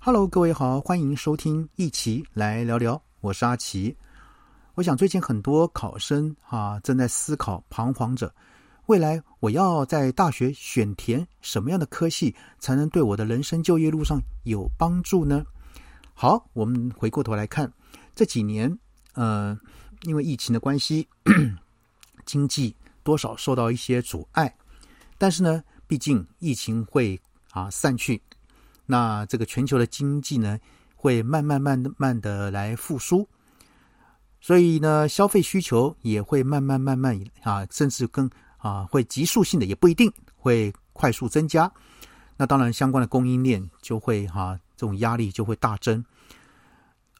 Hello，各位好，欢迎收听一起来聊聊，我是阿奇。我想最近很多考生啊正在思考、彷徨着，未来我要在大学选填什么样的科系，才能对我的人生就业路上有帮助呢？好，我们回过头来看这几年，呃，因为疫情的关系，经济多少受到一些阻碍，但是呢，毕竟疫情会啊散去。那这个全球的经济呢，会慢慢慢慢的来复苏，所以呢，消费需求也会慢慢慢慢啊，甚至更啊，会急速性的也不一定会快速增加。那当然，相关的供应链就会哈，这种压力就会大增，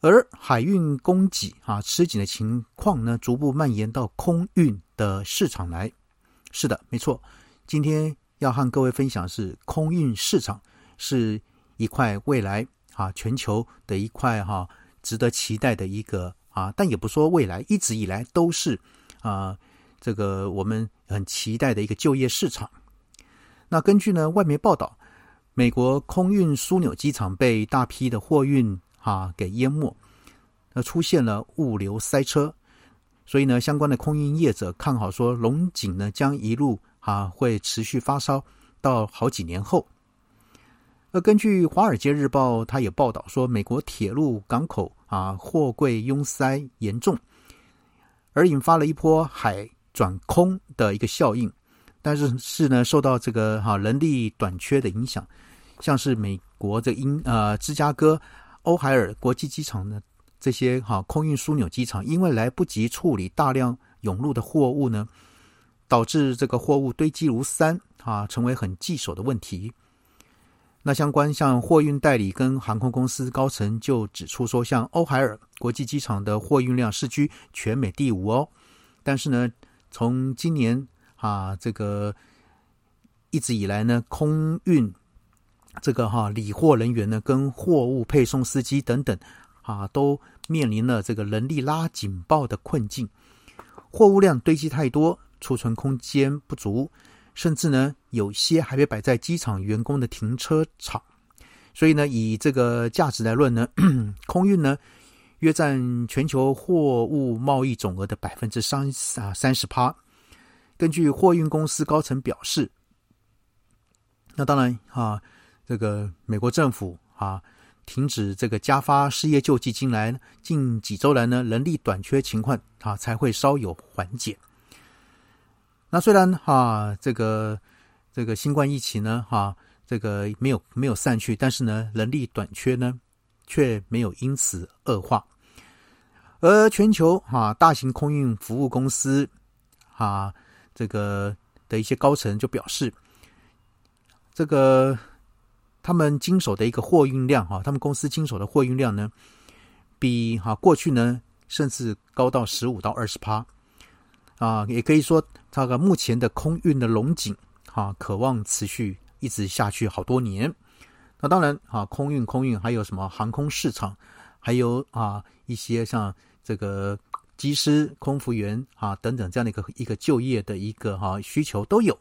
而海运供给啊吃紧的情况呢，逐步蔓延到空运的市场来。是的，没错，今天要和各位分享是空运市场是。一块未来啊，全球的一块哈，值得期待的一个啊，但也不说未来，一直以来都是啊，这个我们很期待的一个就业市场。那根据呢外媒报道，美国空运枢纽机场被大批的货运啊给淹没，那出现了物流塞车，所以呢相关的空运业者看好说，龙井呢将一路啊会持续发烧到好几年后。而根据《华尔街日报》，他也报道说，美国铁路港口啊货柜拥塞严重，而引发了一波海转空的一个效应。但是是呢，受到这个哈人力短缺的影响，像是美国的英呃芝加哥欧海尔国际机场呢这些哈空运枢纽机场，因为来不及处理大量涌入的货物呢，导致这个货物堆积如山啊，成为很棘手的问题。那相关像货运代理跟航空公司高层就指出说，像欧海尔国际机场的货运量是居全美第五哦。但是呢，从今年啊，这个一直以来呢，空运这个哈理货人员呢，跟货物配送司机等等啊，都面临了这个人力拉警报的困境，货物量堆积太多，储存空间不足。甚至呢，有些还被摆在机场员工的停车场，所以呢，以这个价值来论呢，空运呢约占全球货物贸易总额的百分之三啊三十趴。根据货运公司高层表示，那当然啊，这个美国政府啊停止这个加发失业救济金来，近几周来呢，人力短缺情况啊才会稍有缓解。那虽然哈这个这个新冠疫情呢哈这个没有没有散去，但是呢人力短缺呢却没有因此恶化。而全球哈大型空运服务公司哈这个的一些高层就表示，这个他们经手的一个货运量哈，他们公司经手的货运量呢，比哈过去呢甚至高到十五到二十趴。啊，也可以说，这个目前的空运的龙井，哈，渴望持续一直下去好多年。那当然，啊，空运、空运还有什么航空市场，还有啊一些像这个机师、空服员啊等等这样的一个一个就业的一个哈需求都有。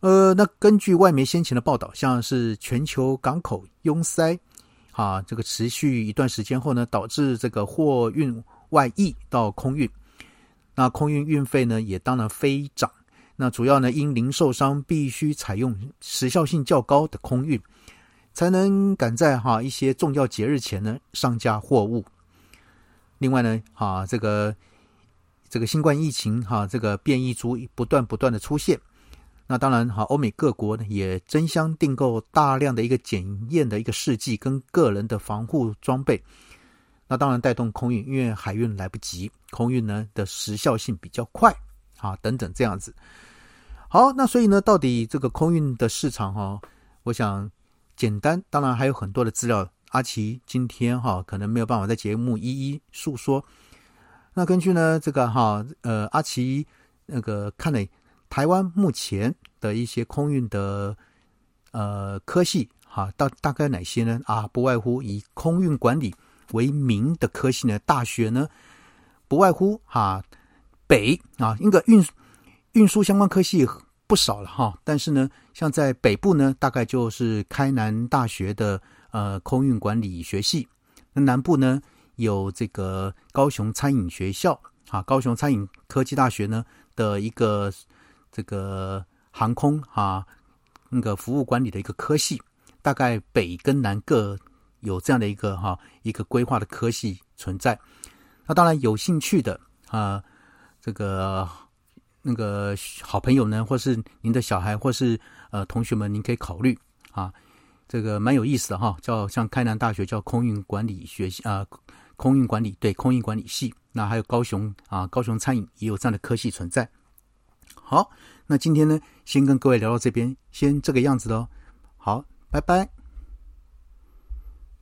呃，那根据外媒先前的报道，像是全球港口拥塞，啊，这个持续一段时间后呢，导致这个货运外溢到空运。那空运运费呢，也当然飞涨。那主要呢，因零售商必须采用时效性较高的空运，才能赶在哈一些重要节日前呢上架货物。另外呢，哈这个这个新冠疫情哈这个变异株不断不断的出现。那当然哈，欧美各国呢也争相订购大量的一个检验的一个试剂跟个人的防护装备。那当然带动空运，因为海运来不及，空运呢的时效性比较快啊，等等这样子。好，那所以呢，到底这个空运的市场哈，我想简单，当然还有很多的资料，阿奇今天哈可能没有办法在节目一一述说。那根据呢这个哈呃阿奇那个看了台湾目前的一些空运的呃科系哈，大大概哪些呢？啊，不外乎以空运管理。为名的科系呢，大学呢，不外乎哈北啊，一个运运输相关科系不少了哈。但是呢，像在北部呢，大概就是开南大学的呃空运管理学系，那南部呢有这个高雄餐饮学校啊，高雄餐饮科技大学呢的一个这个航空啊那个服务管理的一个科系，大概北跟南各有这样的一个哈一个规划的科系存在。那当然有兴趣的啊，这个那个好朋友呢，或是您的小孩，或是呃同学们，您可以考虑啊，这个蛮有意思的哈，叫像开南大学叫空运管理学系啊，空运管理对空运管理系，那还有高雄啊，高雄餐饮也有这样的科系存在。好，那今天呢，先跟各位聊到这边，先这个样子喽。好，拜拜。